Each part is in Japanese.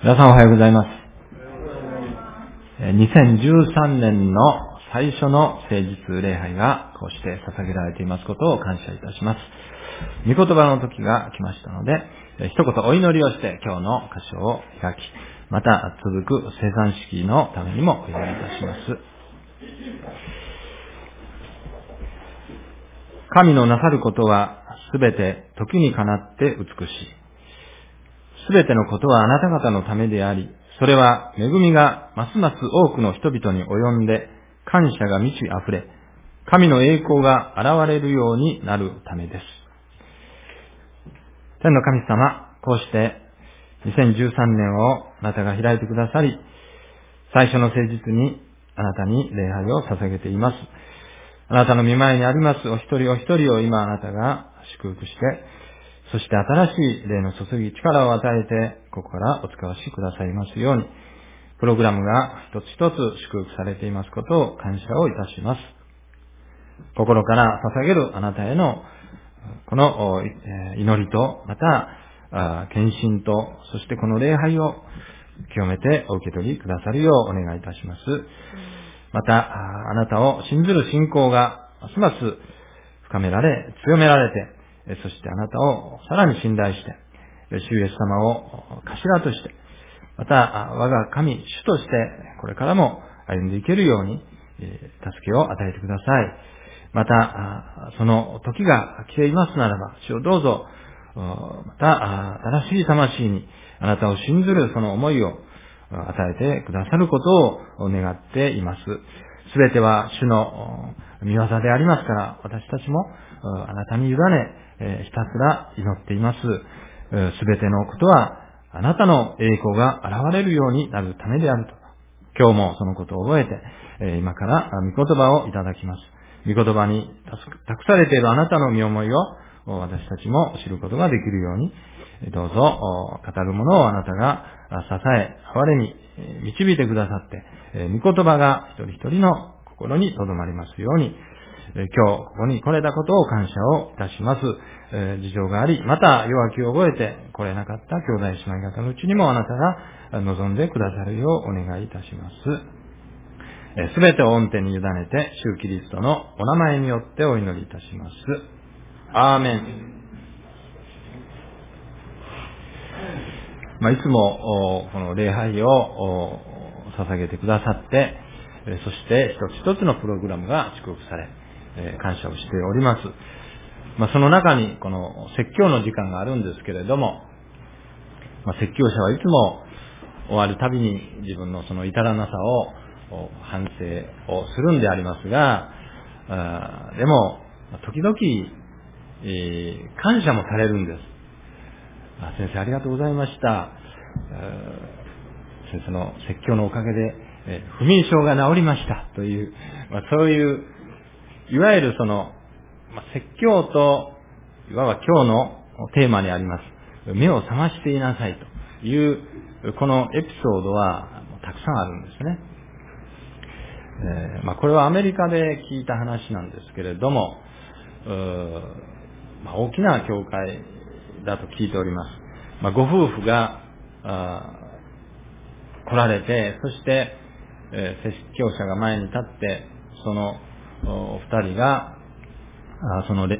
皆さんおはようございます。2013年の最初の誠実礼拝がこうして捧げられていますことを感謝いたします。御言葉の時が来ましたので、一言お祈りをして今日の箇所を開き、また続く生産式のためにもお祈りいたします。神のなさることはすべて時にかなって美しい。すべてのことはあなた方のためであり、それは恵みがますます多くの人々に及んで、感謝が満ち溢れ、神の栄光が現れるようになるためです。天の神様、こうして2013年をあなたが開いてくださり、最初の誠実にあなたに礼拝を捧げています。あなたの見前にありますお一人お一人を今あなたが祝福して、そして新しい霊の注ぎ、力を与えて、ここからお使わしくださいますように、プログラムが一つ一つ祝福されていますことを感謝をいたします。心から捧げるあなたへの、この祈りと、また、献身と、そしてこの礼拝を清めてお受け取りくださるようお願いいたします。また、あなたを信ずる信仰がますます深められ、強められて、そしてあなたをさらに信頼して、主イエス様を頭として、また我が神、主として、これからも歩んでいけるように、助けを与えてください。また、その時が来ていますならば、主をどうぞ、また、新しい魂に、あなたを信ずるその思いを与えてくださることを願っています。すべては主の見業でありますから、私たちもあなたに委ね、ひたすら祈っています。すべてのことは、あなたの栄光が現れるようになるためであると。今日もそのことを覚えて、今から御言葉をいただきます。御言葉に託されているあなたの身思いを私たちも知ることができるように、どうぞ語るものをあなたが支え、哀れに導いてくださって、御言葉が一人一人の心に留まりますように、今日ここに来れたことを感謝をいたします。事情があり、また弱気を覚えて来れなかった兄弟姉妹方のうちにもあなたが望んでくださるようお願いいたします。すべてを恩手に委ねて、主キリストのお名前によってお祈りいたします。アーメン。まあ、いつも、この礼拝を捧げてくださって、そして一つ一つのプログラムが祝福され、感謝をしております。まあ、その中にこの説教の時間があるんですけれども、まあ、説教者はいつも終わるたびに自分のその至らなさを反省をするんでありますが、でも、時々、え、感謝もされるんです。先生ありがとうございました。先生の説教のおかげで、え不眠症が治りましたという、まあ、そういういわゆるその、まあ、説教と、いわば今日のテーマにあります。目を覚ましていなさいという、このエピソードはたくさんあるんですね。えー、まあ、これはアメリカで聞いた話なんですけれども、まあ、大きな教会だと聞いております。まあ、ご夫婦が来られて、そして、えー、説教者が前に立って、そのお二人が、その、え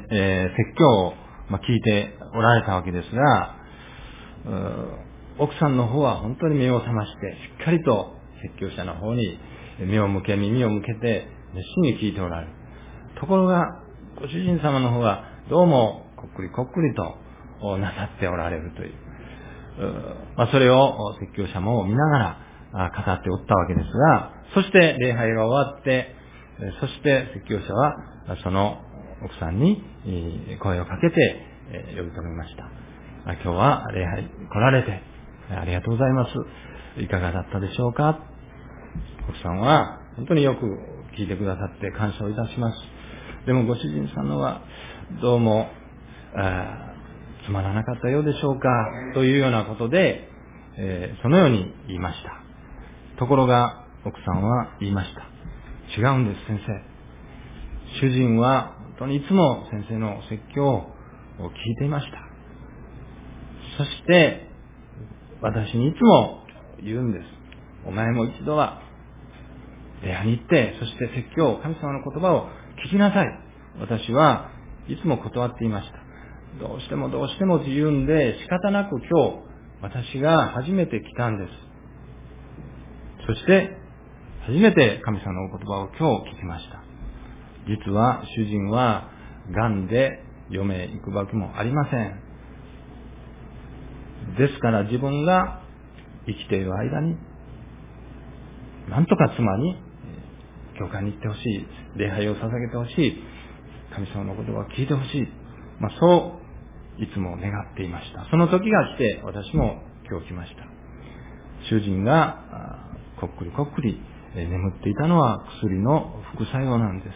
ー、説教を、ま聞いておられたわけですが、奥さんの方は本当に目を覚まして、しっかりと説教者の方に目を向け、耳を向けて、熱心に聞いておられる。ところが、ご主人様の方は、どうも、こっくりこっくりとなさっておられるという。まあ、それを説教者も見ながら語っておったわけですが、そして礼拝が終わって、そして説教者はその奥さんに声をかけて呼び止めました。今日は礼拝来られてありがとうございます。いかがだったでしょうか？奥さんは本当によく聞いてくださって感謝をいたします。でもご主人さんのはどうもつまらなかったようでしょうかというようなことで、えそのように言いました。ところが奥さんは言いました。違うんです、先生。主人は本当にいつも先生の説教を聞いていました。そして、私にいつも言うんです。お前も一度は、礼拝に行って、そして説教、神様の言葉を聞きなさい。私はいつも断っていました。どうしてもどうしてもと言うんで、仕方なく今日、私が初めて来たんです。そして、初めて神様のお言葉を今日聞きました。実は主人は癌で嫁へ行くわけもありません。ですから自分が生きている間に、なんとか妻に、教会に行ってほしい、礼拝を捧げてほしい、神様の言葉を聞いてほしい。まあ、そう、いつも願っていました。その時が来て、私も今日来ました。主人が、こっくりこっくり眠っていたのは薬の副作用なんです。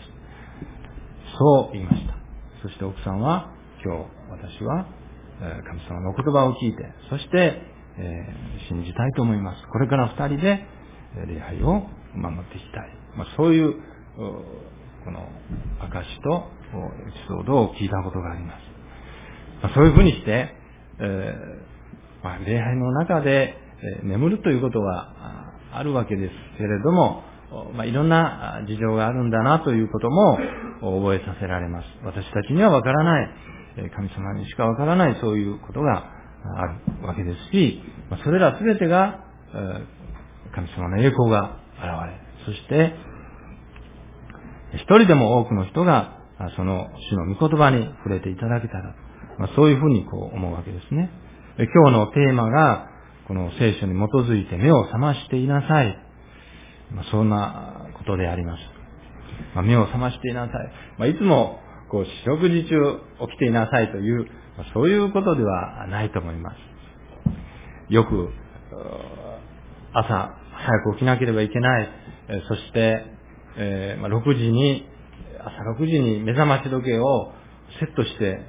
そう言いました。そして奥さんは、今日私は神様のお言葉を聞いて、そして、えー、信じたいと思います。これから二人で礼拝を守っていきたい。まあ、そういう、この証とエピソードを聞いたことがあります。そういうふうにして、えー、まあ、礼拝の中で、え眠るということはあるわけですけれども、まあ、いろんな事情があるんだなということも覚えさせられます。私たちにはわからない、神様にしかわからないそういうことがあるわけですし、それらすべてが神様の栄光が現れ、そして、一人でも多くの人がその主の御言葉に触れていただけたら、まあ、そういうふうにこう思うわけですね。今日のテーマが、この聖書に基づいて目を覚ましていなさい。まあ、そんなことであります。まあ、目を覚ましていなさい。まあ、いつも、こう、四六時中起きていなさいという、まあ、そういうことではないと思います。よく、朝、早く起きなければいけない。そして、えー、まあ、6時に、朝6時に目覚まし時計をセットして、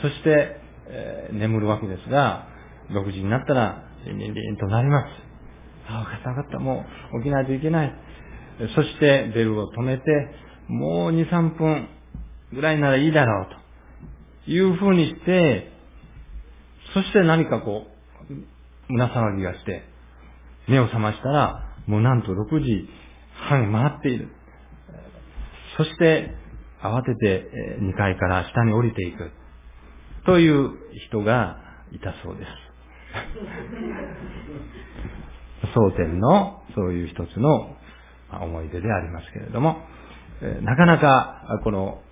そして、えー、眠るわけですが、6時になったら、リンリンとなります。あ、分かった分かった、もう起きないといけない。そしてベルを止めて、もう2、3分ぐらいならいいだろうというふうにして、そして何かこう、胸騒ぎがして、目を覚ましたら、もうなんと6時半回っている。そして、慌てて2階から下に降りていく。という人がいたそうです。争点のそういう一つの思い出でありますけれども、なかなかこの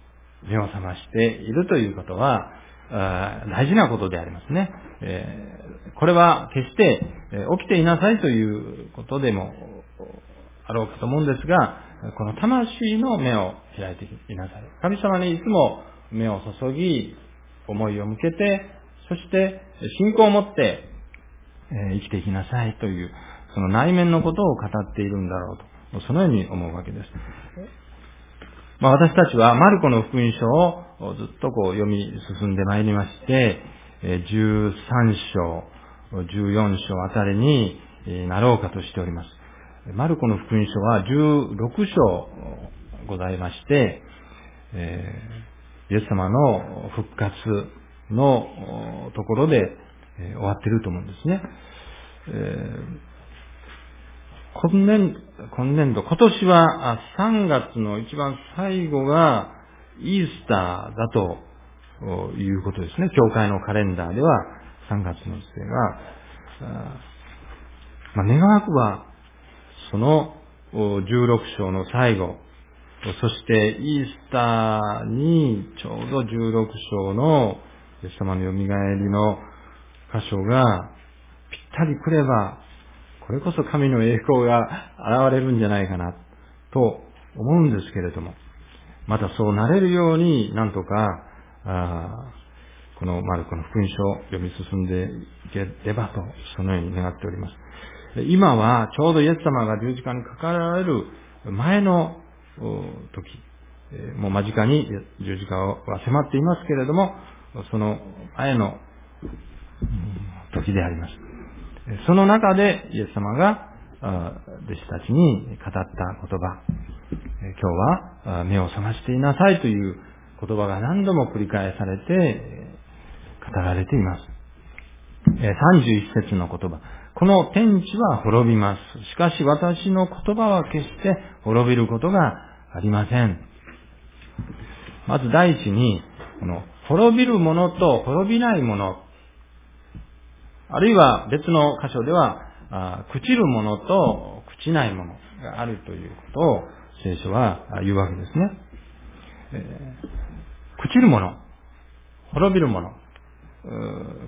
目を覚ましているということは、大事なことでありますね。これは決して起きていなさいということでもあろうかと思うんですが、この魂の目を開いていなさい。神様にいつも目を注ぎ、思いを向けて、そして信仰を持って生きていきなさいという、その内面のことを語っているんだろうと、そのように思うわけです。まあ、私たちはマルコの福音書をずっとこう読み進んでまいりまして、13章、14章あたりになろうかとしております。マルコの福音書は16章ございまして、えイエス様の復活のところで終わっていると思うんですね。今年、今年度、今年は3月の一番最後がイースターだということですね。教会のカレンダーでは3月の末が、まあ、願わくば、その16章の最後、そしてイースターにちょうど16章のイエス様の蘇りの箇所がぴったり来れば、これこそ神の栄光が現れるんじゃないかな、と思うんですけれども、またそうなれるように、なんとか、あこのマルコの福音書を読み進んでいければと、そのように願っております。今はちょうどイエス様が十字架にかかられる前の時、もう間近に十字架は迫っていますけれども、その前の時であります。その中でイエス様が弟子たちに語った言葉、今日は目を覚ましていなさいという言葉が何度も繰り返されて語られています。31節の言葉。この天地は滅びます。しかし私の言葉は決して滅びることがありません。まず第一に、この滅びるものと滅びないもの、あるいは別の箇所では、朽ちるものと朽ちないものがあるということを聖書は言うわけですね。えー、朽ちるもの、滅びるもの、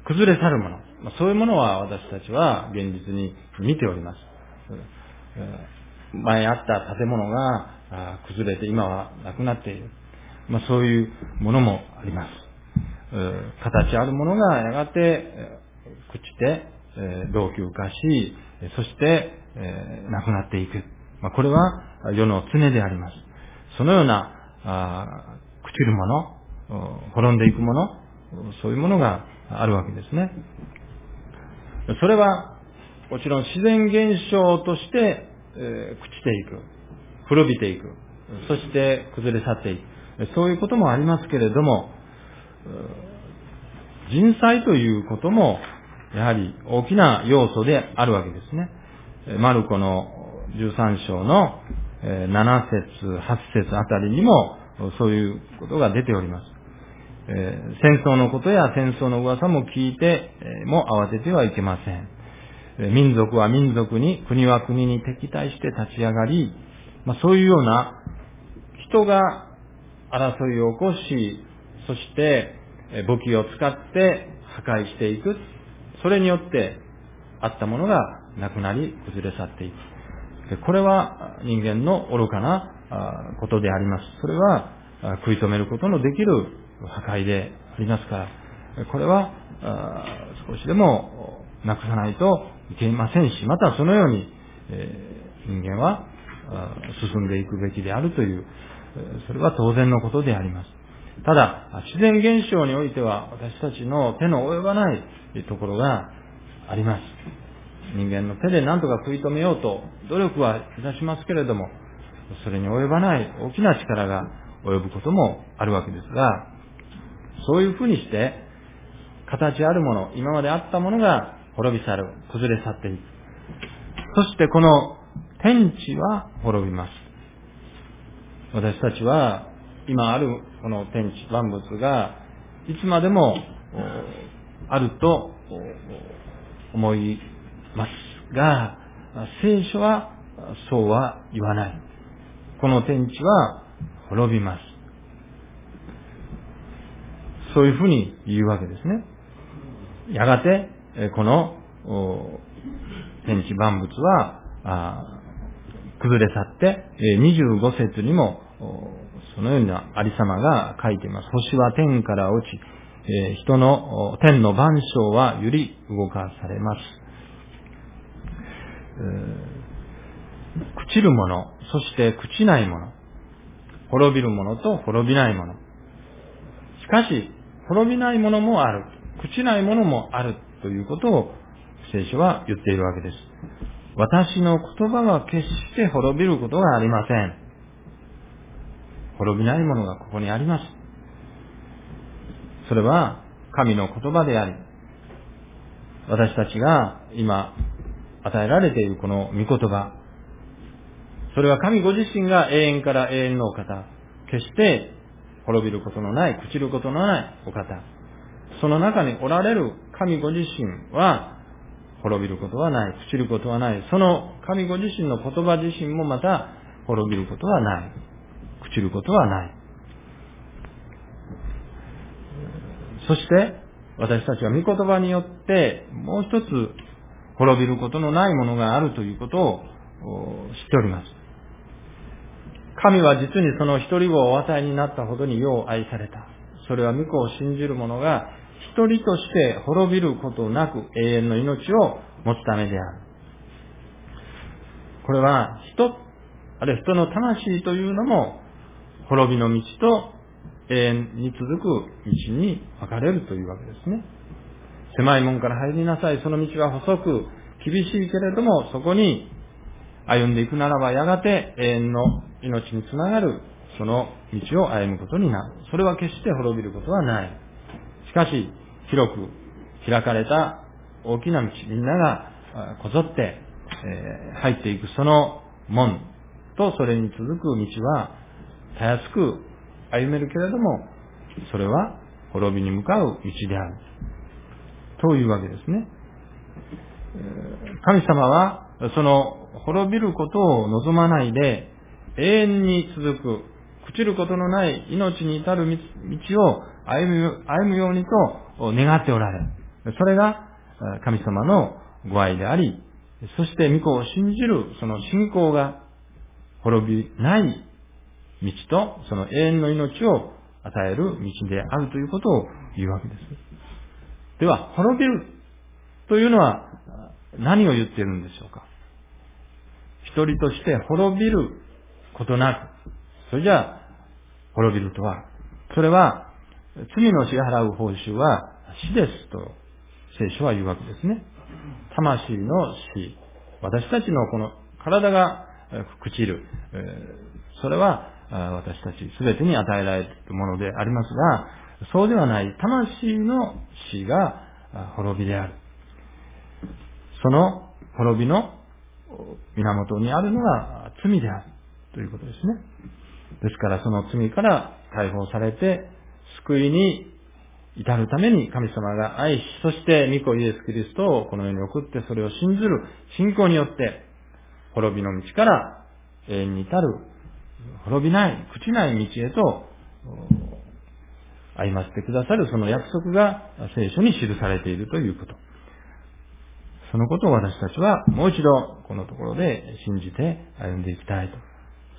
崩れ去るもの、そういうものは私たちは現実に見ております。前あった建物が崩れて今はなくなっている。まあ、そういうものもあります。形あるものがやがて朽ちて老朽化し、そしてなくなっていく。まあ、これは世の常であります。そのような朽ちるもの、滅んでいくもの、そういうものがあるわけですね。それは、もちろん自然現象として、えー、朽ちていく。古びていく。そして崩れ去っていく。そういうこともありますけれども、人災ということも、やはり大きな要素であるわけですね。マルコの13章の7節、8節あたりにも、そういうことが出ております。え、戦争のことや戦争の噂も聞いて、えー、も慌ててはいけません。民族は民族に、国は国に敵対して立ち上がり、まあ、そういうような人が争いを起こし、そして、武器を使って破壊していく。それによってあったものがなくなり崩れ去っていく。これは人間の愚かなことであります。それは食い止めることのできる破壊でありますから、これは少しでもなくさないといけませんし、またそのように、え人間は進んでいくべきであるという、それは当然のことであります。ただ、自然現象においては私たちの手の及ばないところがあります。人間の手で何とか食い止めようと努力はいたしますけれども、それに及ばない大きな力が及ぶこともあるわけですが、そういうふうにして、形あるもの、今まであったものが滅び去る、崩れ去っていく。そしてこの天地は滅びます。私たちは、今あるこの天地、万物が、いつまでもあると思いますが、聖書はそうは言わない。この天地は滅びます。そういうふうに言うわけですね。やがて、この天地万物は崩れ去って、25節にもそのようなありさまが書いています。星は天から落ち、人の天の万象は揺り動かされます。朽ちるもの、そして朽ちないもの、滅びるものと滅びないもの。しかし、滅びないものもある。朽ちないものもあるということを聖書は言っているわけです。私の言葉は決して滅びることがありません。滅びないものがここにあります。それは神の言葉であり、私たちが今与えられているこの御言葉、それは神ご自身が永遠から永遠のお方、決して滅びることのない、朽ちることのないお方。その中におられる神ご自身は、滅びることはない、朽ちることはない。その神ご自身の言葉自身もまた滅びることはない。朽ちることはない。そして、私たちは御言葉によって、もう一つ、滅びることのないものがあるということを知っております。神は実にその一人をお与えになったほどによう愛された。それは御子を信じる者が一人として滅びることなく永遠の命を持つためである。これは人、あるいは人の魂というのも滅びの道と永遠に続く道に分かれるというわけですね。狭い門から入りなさい。その道は細く厳しいけれども、そこに歩んでいくならば、やがて永遠の命につながる、その道を歩むことになる。それは決して滅びることはない。しかし、広く開かれた大きな道、みんながこぞって、え入っていくその門とそれに続く道は、たやすく歩めるけれども、それは滅びに向かう道である。というわけですね。神様は、その滅びることを望まないで、永遠に続く、朽ちることのない命に至る道を歩む歩むようにと願っておられる。それが神様のご愛であり、そして御子を信じるその信仰が滅びない道とその永遠の命を与える道であるということを言うわけです。では、滅びるというのは何を言っているんでしょうか一人として滅びることなく、それじゃあ、滅びるとは、それは、罪の支払う報酬は死ですと聖書は言うわけですね。魂の死。私たちのこの体が朽ちる。それは私たち全てに与えられるものでありますが、そうではない魂の死が滅びである。その滅びの源にあるのが罪であるということですね。ですからその罪から解放されて救いに至るために神様が愛し、そして御子イエス・キリストをこの世に送ってそれを信ずる信仰によって滅びの道から永遠に至る滅びない、朽ちない道へと歩ませてくださるその約束が聖書に記されているということ。そのことを私たちはもう一度このところで信じて歩んでいきたいと、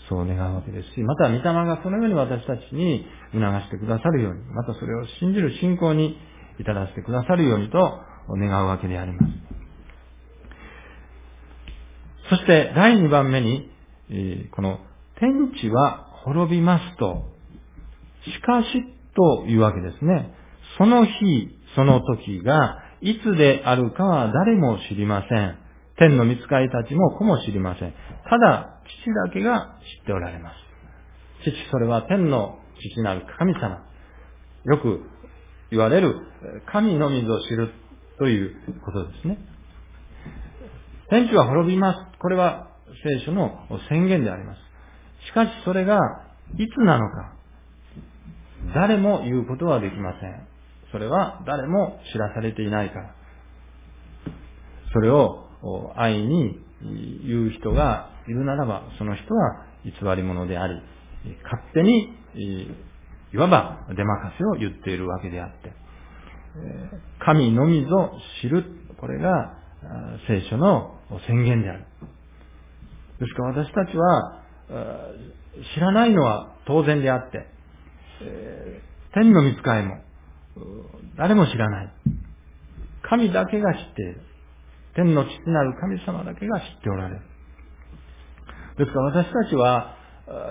そう願うわけですし、また御霊がそのように私たちに促してくださるように、またそれを信じる信仰に至らせてくださるようにと願うわけであります。そして第2番目に、この天地は滅びますと、しかしというわけですね。その日、その時がいつであるかは誰も知りません。天の見つかりたちも子も知りません。ただ、父だけが知っておられます。父、それは天の父なる神様。よく言われる神の水を知るということですね。天地は滅びます。これは聖書の宣言であります。しかしそれがいつなのか、誰も言うことはできません。それは誰も知らされていないから。それを愛に言う人がいるならば、その人は偽り者であり、勝手に、いわば出任せを言っているわけであって、神のみぞ知る、これが聖書の宣言である。ですから私たちは、知らないのは当然であって、天の見つかいも、誰も知らない。神だけが知っている。天の父なる神様だけが知っておられる。ですから私たちは、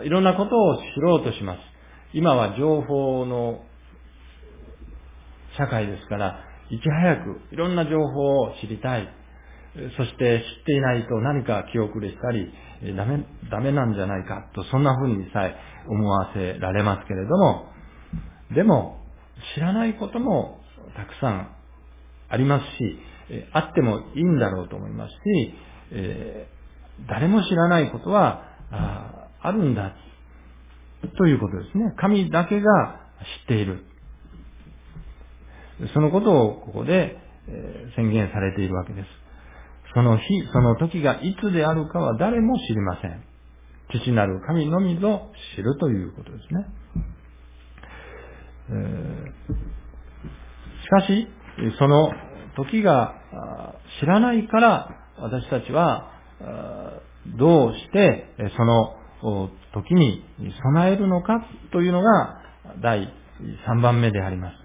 いろんなことを知ろうとします。今は情報の社会ですから、いち早くいろんな情報を知りたい。そして知っていないと何か気遅れしたり、ダメ、ダメなんじゃないかと、そんな風にさえ思わせられますけれども、でも、知らないこともたくさんありますし、あってもいいんだろうと思いますし、えー、誰も知らないことはあるんだということですね。神だけが知っている。そのことをここで宣言されているわけです。その日、その時がいつであるかは誰も知りません。父なる神のみぞ知るということですね。しかし、その時が知らないから私たちはどうしてその時に備えるのかというのが第3番目であります。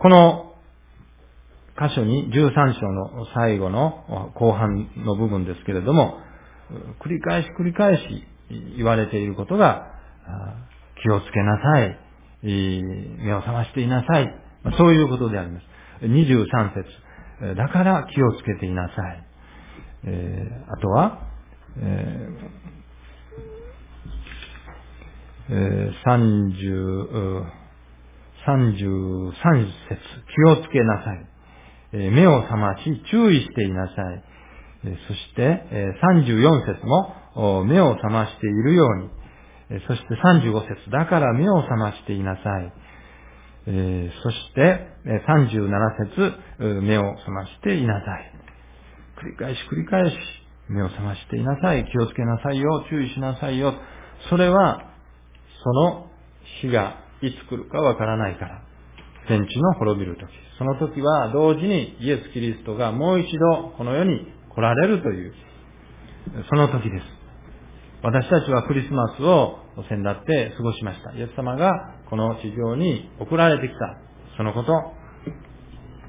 この箇所に13章の最後の後半の部分ですけれども、繰り返し繰り返し言われていることが、気をつけなさい、目を覚ましていなさい、そういうことであります。23節だから気をつけていなさい。えー、あとは、えー、33 33節、気をつけなさいえ。目を覚まし、注意していなさいえ。そしてえ、34節も、目を覚ましているように。えそして35節、だから目を覚ましていなさい。えそして、37節、目を覚ましていなさい。繰り返し繰り返し、目を覚ましていなさい。気をつけなさいよ。注意しなさいよ。それは、その日がいつ来るかわからないから。天地の滅びる時。その時は同時にイエス・キリストがもう一度この世に来られるという、その時です。私たちはクリスマスを先だって過ごしました。イエス様がこの地上に送られてきた。そのこと、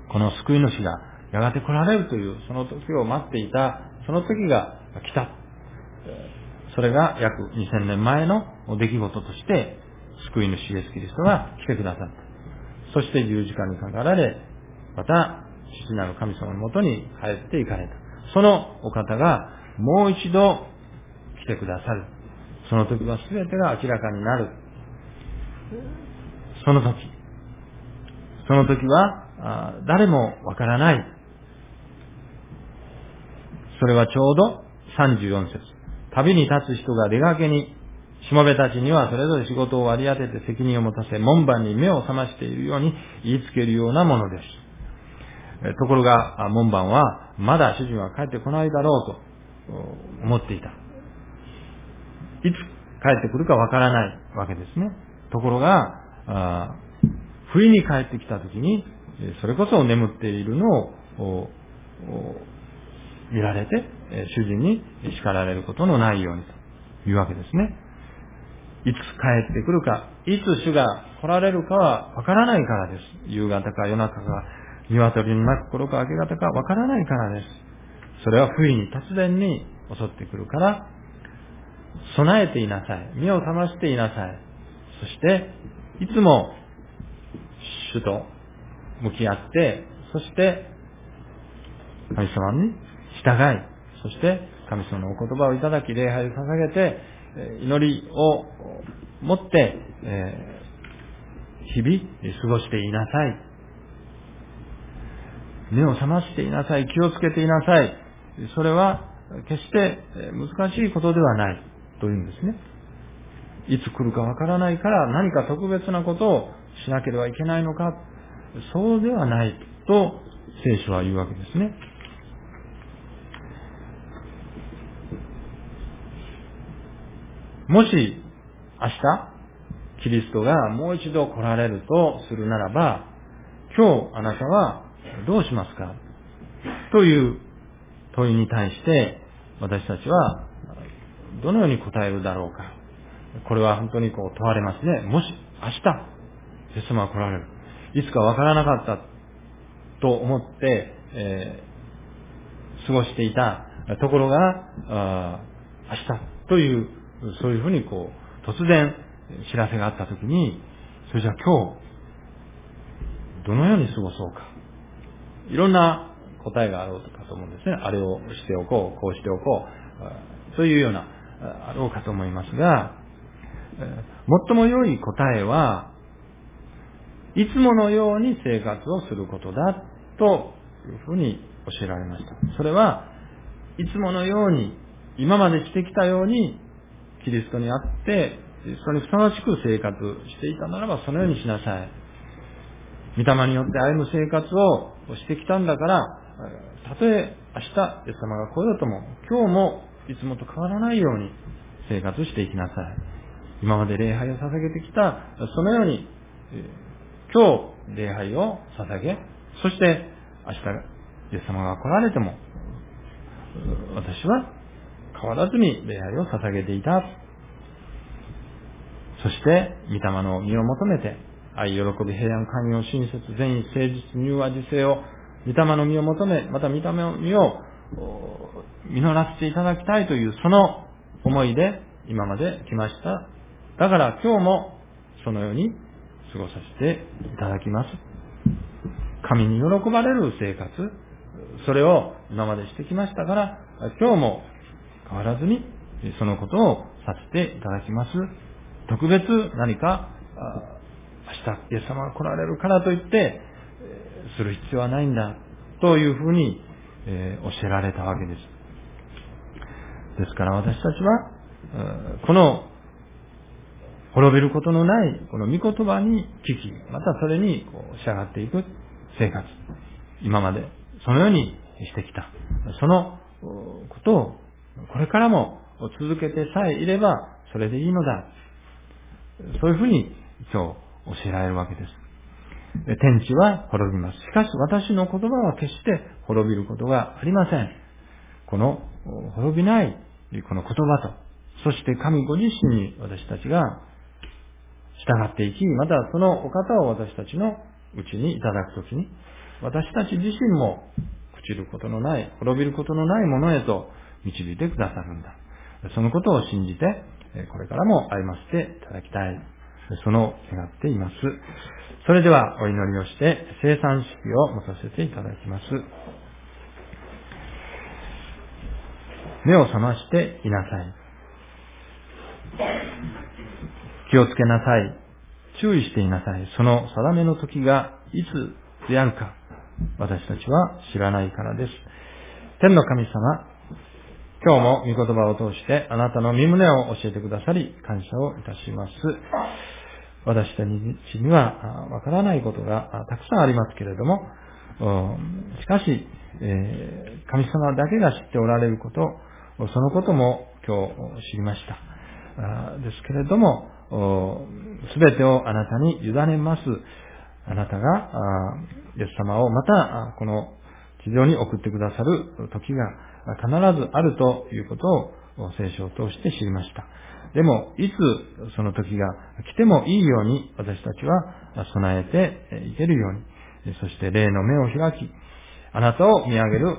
この救い主がやがて来られるという、その時を待っていた、その時が来た。それが約2000年前の出来事として、救い主イエス・キリストが来てくださった。そして十字架にかかられ、また、父なる神様のもとに帰っていかれた。そのお方がもう一度来てくださる。その時は全てが明らかになる。その時。その時は、誰もわからない。それはちょうど34節。旅に立つ人が出かけにしもべたちにはそれぞれ仕事を割り当てて責任を持たせ、門番に目を覚ましているように言いつけるようなものです。ところが、門番は、まだ主人は帰ってこないだろうと思っていた。いつ帰ってくるかわからないわけですね。ところが、不意に帰ってきた時に、それこそ眠っているのを見られて、主人に叱られることのないようにというわけですね。いつ帰ってくるか、いつ主が来られるかはわからないからです。夕方か夜中か、鶏の鳴く頃か明け方かわからないからです。それは不意に突然に襲ってくるから、備えていなさい。目を覚ましていなさい。そして、いつも主と向き合って、そして、神様に従い、そして神様のお言葉をいただき、礼拝を捧げて、祈りを持って、え日々過ごしていなさい。目を覚ましていなさい。気をつけていなさい。それは決して難しいことではないというんですね。いつ来るかわからないから何か特別なことをしなければいけないのか、そうではないと聖書は言うわけですね。もし、明日、キリストがもう一度来られるとするならば、今日あなたはどうしますか？という問いに対して、私たちはどのように答えるだろうか。これは本当にこう問われますね。もし明日、イエス様が来られる。いつかわからなかったと思って、えー、過ごしていたところが、明日というそういうふうにこう、突然知らせがあったときに、それじゃあ今日、どのように過ごそうか。いろんな答えがあろうかと思うんですね。あれをしておこう、こうしておこう、そういうような、あろうかと思いますが、最も良い答えは、いつものように生活をすることだというふうに教えられました。それは、いつものように、今までしてきたようにキリストにあって、キリストにふさわしく生活していたならばそのようにしなさい。御霊によって歩む生活をしてきたんだから、たとえ明日、イエス様が来ようとも、今日もいつもと変わらないように生活していきなさい。今まで礼拝を捧げてきた、そのように、今日礼拝を捧げ、そして明日、イエス様が来られても、私は変わらずに礼拝を捧げていた。そして、御霊の身を求めて、愛、喜び、平安、寛容、親切、善意、誠実、入和、自制を、御霊の身を求め、また御霊の身を実らせていただきたいという、その思いで今まで来ました。だから今日もそのように過ごさせていただきます。神に喜ばれる生活、それを今までしてきましたから、今日も変わらずに、そのことをさせていただきます。特別何か、明日イエス様が来られるからといって、する必要はないんだ、というふうに、え教えられたわけです。ですから私たちは、この滅びることのないこの御言葉に聞き、またそれにこう従っていく生活。今までそのようにしてきた。そのことをこれからも続けてさえいればそれでいいのだ。そういうふうに今日教えられるわけです。天地は滅びます。しかし私の言葉は決して滅びることがありません。この滅びないこの言葉と、そして神ご自身に私たちが従っていき、またそのお方を私たちのうちにいただくときに、私たち自身も朽ちることのない、滅びることのないものへと導いてくださるんだ。そのことを信じて、これからも歩ませていただきたい。その願っています。それではお祈りをして生産式を持たせていただきます。目を覚ましていなさい。気をつけなさい。注意していなさい。その定めの時がいつであるか、私たちは知らないからです。天の神様、今日も御言葉を通してあなたの身胸を教えてくださり、感謝をいたします。私たちにはわからないことがたくさんありますけれども、しかし、神様だけが知っておられること、そのことも今日知りました。ですけれども、すべてをあなたに委ねます。あなたが、イエス様をまた、この地上に送ってくださる時が必ずあるということを聖書を通して知りました。でも、いつその時が来てもいいように私たちは備えていけるように、そして霊の目を開き、あなたを見上げる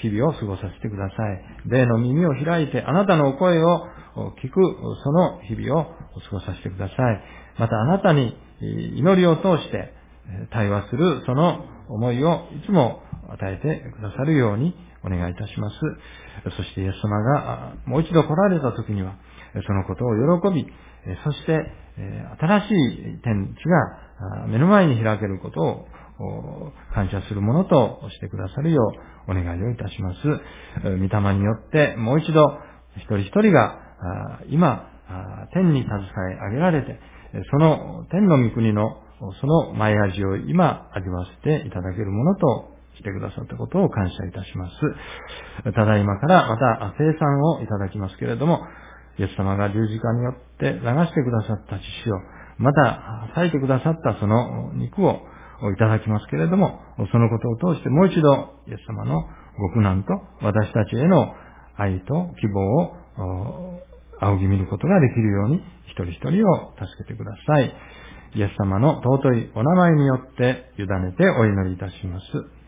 日々を過ごさせてください。霊の耳を開いてあなたのお声を聞くその日々をお過ごさせてください。またあなたに祈りを通して対話するその思いをいつも与えてくださるようにお願いいたします。そしてイエス様がもう一度来られた時にはそのことを喜び、そして新しい天地が目の前に開けることを感謝するものとしてくださるようお願いをいたします。御霊によってもう一度一人一人が今、天に携え上げられて、その天の御国のその前味を今味わわせていただけるものとしてくださったことを感謝いたします。ただいまからまた生産をいただきますけれども、イエス様が十字架によって流してくださった血を、また裂いてくださったその肉をいただきますけれども、そのことを通してもう一度、イエス様のご苦難と私たちへの愛と希望を仰ぎ見ることができるように、一人一人を助けてください。イエス様の尊いお名前によって委ねてお祈りいたします。